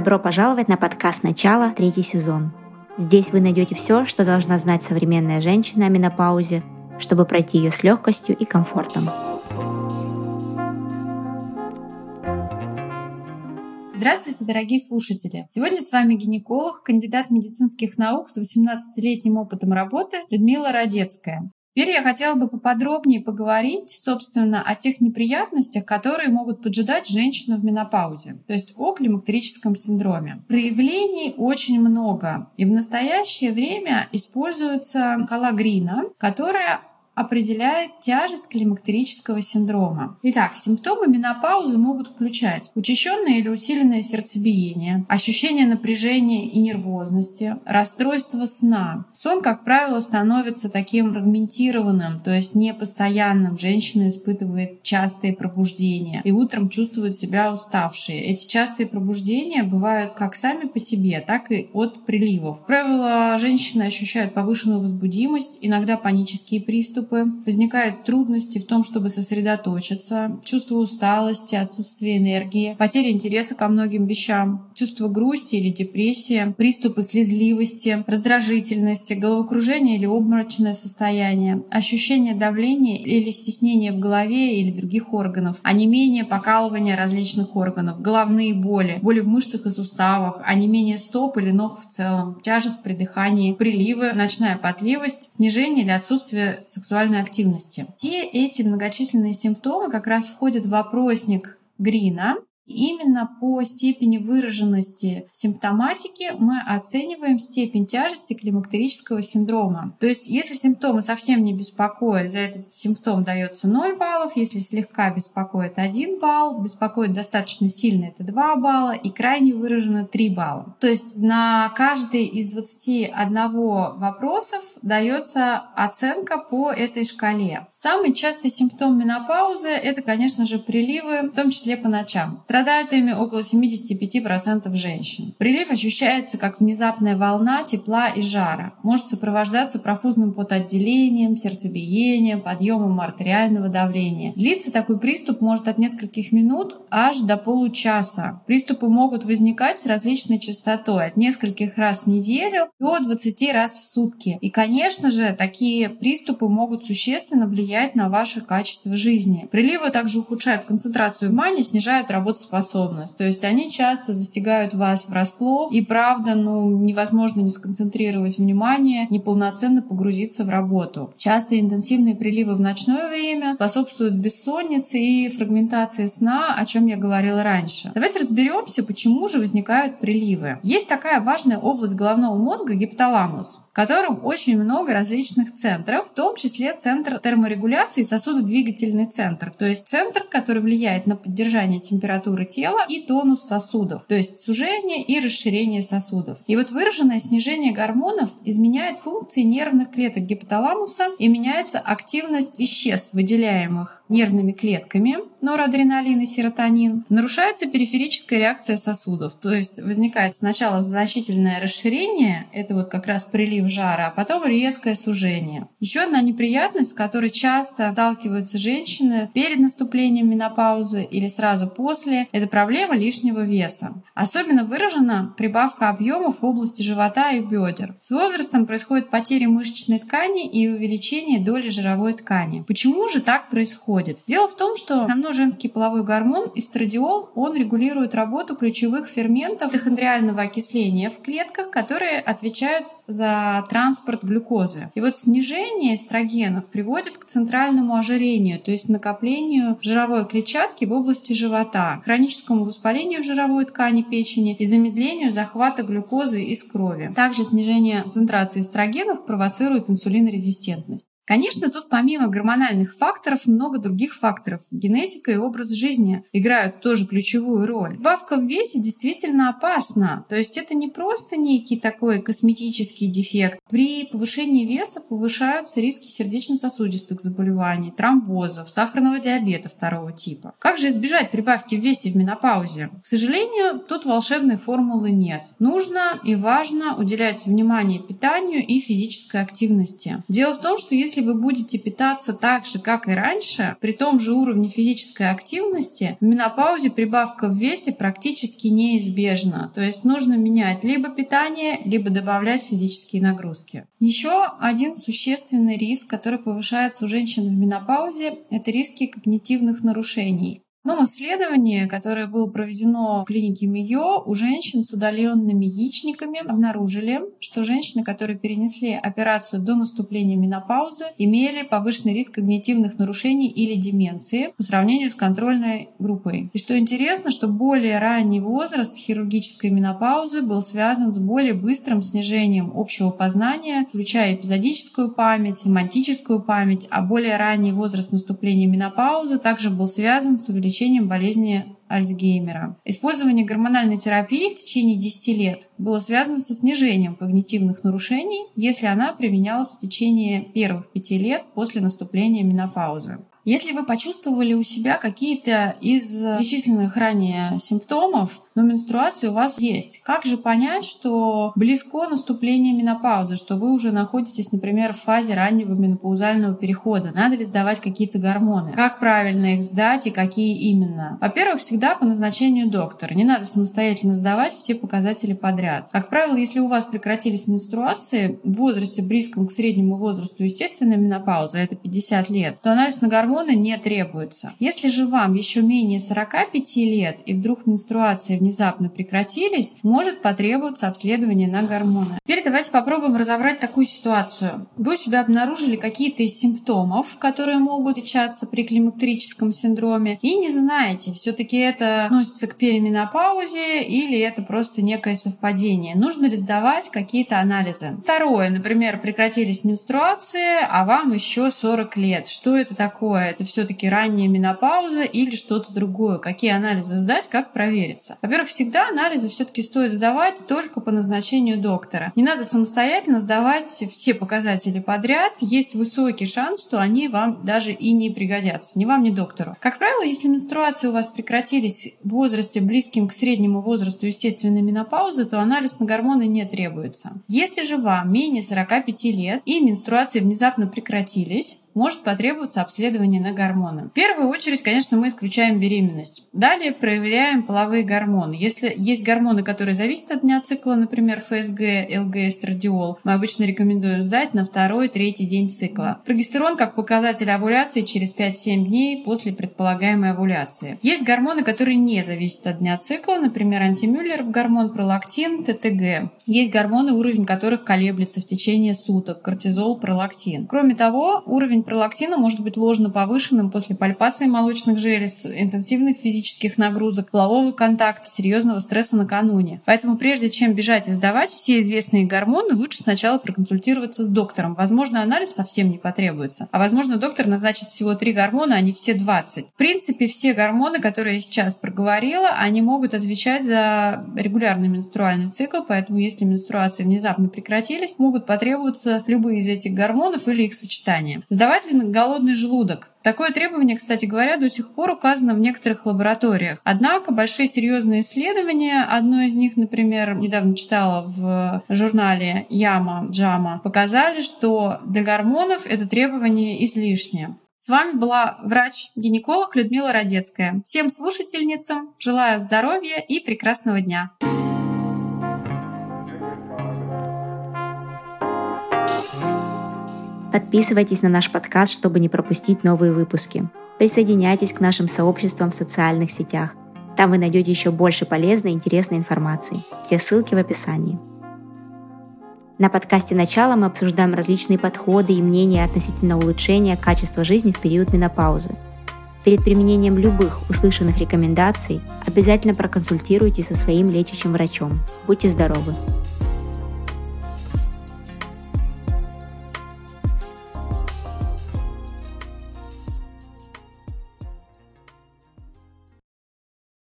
Добро пожаловать на подкаст «Начало», третий сезон. Здесь вы найдете все, что должна знать современная женщина о менопаузе, чтобы пройти ее с легкостью и комфортом. Здравствуйте, дорогие слушатели! Сегодня с вами гинеколог, кандидат медицинских наук с 18-летним опытом работы Людмила Родецкая. Теперь я хотела бы поподробнее поговорить, собственно, о тех неприятностях, которые могут поджидать женщину в менопаузе, то есть о климактерическом синдроме. Проявлений очень много, и в настоящее время используется калагрина, которая определяет тяжесть климактерического синдрома. Итак, симптомы менопаузы могут включать учащенное или усиленное сердцебиение, ощущение напряжения и нервозности, расстройство сна. Сон, как правило, становится таким фрагментированным, то есть непостоянным. Женщина испытывает частые пробуждения и утром чувствует себя уставшей. Эти частые пробуждения бывают как сами по себе, так и от приливов. Как правило, женщины ощущают повышенную возбудимость, иногда панические приступы, приступы, возникают трудности в том, чтобы сосредоточиться, чувство усталости, отсутствие энергии, потеря интереса ко многим вещам, чувство грусти или депрессии, приступы слезливости, раздражительности, головокружение или обморочное состояние, ощущение давления или стеснения в голове или других органов, онемение, покалывание различных органов, головные боли, боли в мышцах и суставах, онемение стоп или ног в целом, тяжесть при дыхании, приливы, ночная потливость, снижение или отсутствие сексуального сексуальной активности. Все эти многочисленные симптомы как раз входят в вопросник Грина, Именно по степени выраженности симптоматики мы оцениваем степень тяжести климактерического синдрома. То есть, если симптомы совсем не беспокоят, за этот симптом дается 0 баллов, если слегка беспокоит 1 балл, беспокоит достаточно сильно это 2 балла и крайне выражено 3 балла. То есть на каждый из 21 вопросов дается оценка по этой шкале. Самый частый симптом менопаузы это, конечно же, приливы, в том числе по ночам. Страдают ими около 75% женщин. Прилив ощущается как внезапная волна тепла и жара. Может сопровождаться профузным потоотделением, сердцебиением, подъемом артериального давления. Длится такой приступ может от нескольких минут аж до получаса. Приступы могут возникать с различной частотой, от нескольких раз в неделю до 20 раз в сутки. И, конечно же, такие приступы могут существенно влиять на ваше качество жизни. Приливы также ухудшают концентрацию внимания, снижают работу способность. То есть они часто застигают вас врасплох, и правда, ну, невозможно не сконцентрировать внимание, неполноценно погрузиться в работу. Часто интенсивные приливы в ночное время способствуют бессоннице и фрагментации сна, о чем я говорила раньше. Давайте разберемся, почему же возникают приливы. Есть такая важная область головного мозга гипоталамус, в котором много различных центров, в том числе центр терморегуляции и сосудодвигательный центр, то есть центр, который влияет на поддержание температуры тела и тонус сосудов, то есть сужение и расширение сосудов. И вот выраженное снижение гормонов изменяет функции нервных клеток гипоталамуса и меняется активность веществ, выделяемых нервными клетками, норадреналин и серотонин. Нарушается периферическая реакция сосудов, то есть возникает сначала значительное расширение, это вот как раз прилив жара, а потом резкое сужение. Еще одна неприятность, с которой часто сталкиваются женщины перед наступлением менопаузы или сразу после, это проблема лишнего веса. Особенно выражена прибавка объемов в области живота и бедер. С возрастом происходит потеря мышечной ткани и увеличение доли жировой ткани. Почему же так происходит? Дело в том, что основной женский половой гормон эстрадиол, он регулирует работу ключевых ферментов митохондриального окисления в клетках, которые отвечают за транспорт глюкозы. И вот снижение эстрогенов приводит к центральному ожирению, то есть накоплению жировой клетчатки в области живота хроническому воспалению жировой ткани печени и замедлению захвата глюкозы из крови. Также снижение концентрации эстрогенов провоцирует инсулинорезистентность. Конечно, тут помимо гормональных факторов много других факторов. Генетика и образ жизни играют тоже ключевую роль. Бавка в весе действительно опасна. То есть это не просто некий такой косметический дефект. При повышении веса повышаются риски сердечно-сосудистых заболеваний, тромбозов, сахарного диабета второго типа. Как же избежать прибавки в весе в менопаузе? К сожалению, тут волшебной формулы нет. Нужно и важно уделять внимание питанию и физической активности. Дело в том, что если если вы будете питаться так же, как и раньше, при том же уровне физической активности, в менопаузе прибавка в весе практически неизбежна. То есть нужно менять либо питание, либо добавлять физические нагрузки. Еще один существенный риск, который повышается у женщин в менопаузе, это риски когнитивных нарушений. Одном исследовании, которое было проведено в клинике МИО, у женщин с удаленными яичниками обнаружили, что женщины, которые перенесли операцию до наступления менопаузы, имели повышенный риск когнитивных нарушений или деменции по сравнению с контрольной группой. И что интересно, что более ранний возраст хирургической менопаузы был связан с более быстрым снижением общего познания, включая эпизодическую память, семантическую память, а более ранний возраст наступления менопаузы также был связан с увеличением лечением болезни Альцгеймера. Использование гормональной терапии в течение 10 лет было связано со снижением когнитивных нарушений, если она применялась в течение первых 5 лет после наступления менопаузы. Если вы почувствовали у себя какие-то из перечисленных ранее симптомов, но менструация у вас есть. Как же понять, что близко наступление менопаузы, что вы уже находитесь, например, в фазе раннего менопаузального перехода? Надо ли сдавать какие-то гормоны? Как правильно их сдать и какие именно? Во-первых, всегда по назначению доктора. Не надо самостоятельно сдавать все показатели подряд. Как правило, если у вас прекратились менструации в возрасте близком к среднему возрасту естественной менопаузы, это 50 лет, то анализ на гормоны не требуется. Если же вам еще менее 45 лет и вдруг менструация внезапно прекратились, может потребоваться обследование на гормоны. Теперь давайте попробуем разобрать такую ситуацию. Вы у себя обнаружили какие-то из симптомов, которые могут отличаться при климактерическом синдроме, и не знаете, все-таки это относится к переменопаузе или это просто некое совпадение. Нужно ли сдавать какие-то анализы? Второе, например, прекратились менструации, а вам еще 40 лет. Что это такое? Это все-таки ранняя менопауза или что-то другое? Какие анализы сдать, как провериться? Во-первых, всегда анализы все-таки стоит сдавать только по назначению доктора. Не надо самостоятельно сдавать все показатели подряд. Есть высокий шанс, что они вам даже и не пригодятся. Ни вам, ни доктору. Как правило, если менструации у вас прекратились в возрасте близким к среднему возрасту естественной менопаузы, то анализ на гормоны не требуется. Если же вам менее 45 лет и менструации внезапно прекратились, может потребоваться обследование на гормоны. В первую очередь, конечно, мы исключаем беременность. Далее проверяем половые гормоны. Если есть гормоны, которые зависят от дня цикла, например, ФСГ, ЛГ, эстрадиол, мы обычно рекомендуем сдать на второй-третий день цикла. Прогестерон как показатель овуляции через 5-7 дней после предполагаемой овуляции. Есть гормоны, которые не зависят от дня цикла, например, антимюллеров гормон, пролактин, ТТГ. Есть гормоны, уровень которых колеблется в течение суток, кортизол, пролактин. Кроме того, уровень уровень пролактина может быть ложно повышенным после пальпации молочных желез, интенсивных физических нагрузок, полового контакта, серьезного стресса накануне. Поэтому прежде чем бежать и сдавать все известные гормоны, лучше сначала проконсультироваться с доктором. Возможно, анализ совсем не потребуется. А возможно, доктор назначит всего три гормона, а не все 20. В принципе, все гормоны, которые я сейчас проговорила, они могут отвечать за регулярный менструальный цикл, поэтому если менструации внезапно прекратились, могут потребоваться любые из этих гормонов или их сочетание. Сдавать Давать ли голодный желудок? Такое требование, кстати говоря, до сих пор указано в некоторых лабораториях. Однако большие серьезные исследования, одно из них, например, недавно читала в журнале Яма Джама, показали, что для гормонов это требование излишнее. С вами была врач-гинеколог Людмила Родецкая. Всем слушательницам желаю здоровья и прекрасного дня. Подписывайтесь на наш подкаст, чтобы не пропустить новые выпуски. Присоединяйтесь к нашим сообществам в социальных сетях. Там вы найдете еще больше полезной и интересной информации. Все ссылки в описании. На подкасте «Начало» мы обсуждаем различные подходы и мнения относительно улучшения качества жизни в период менопаузы. Перед применением любых услышанных рекомендаций обязательно проконсультируйтесь со своим лечащим врачом. Будьте здоровы!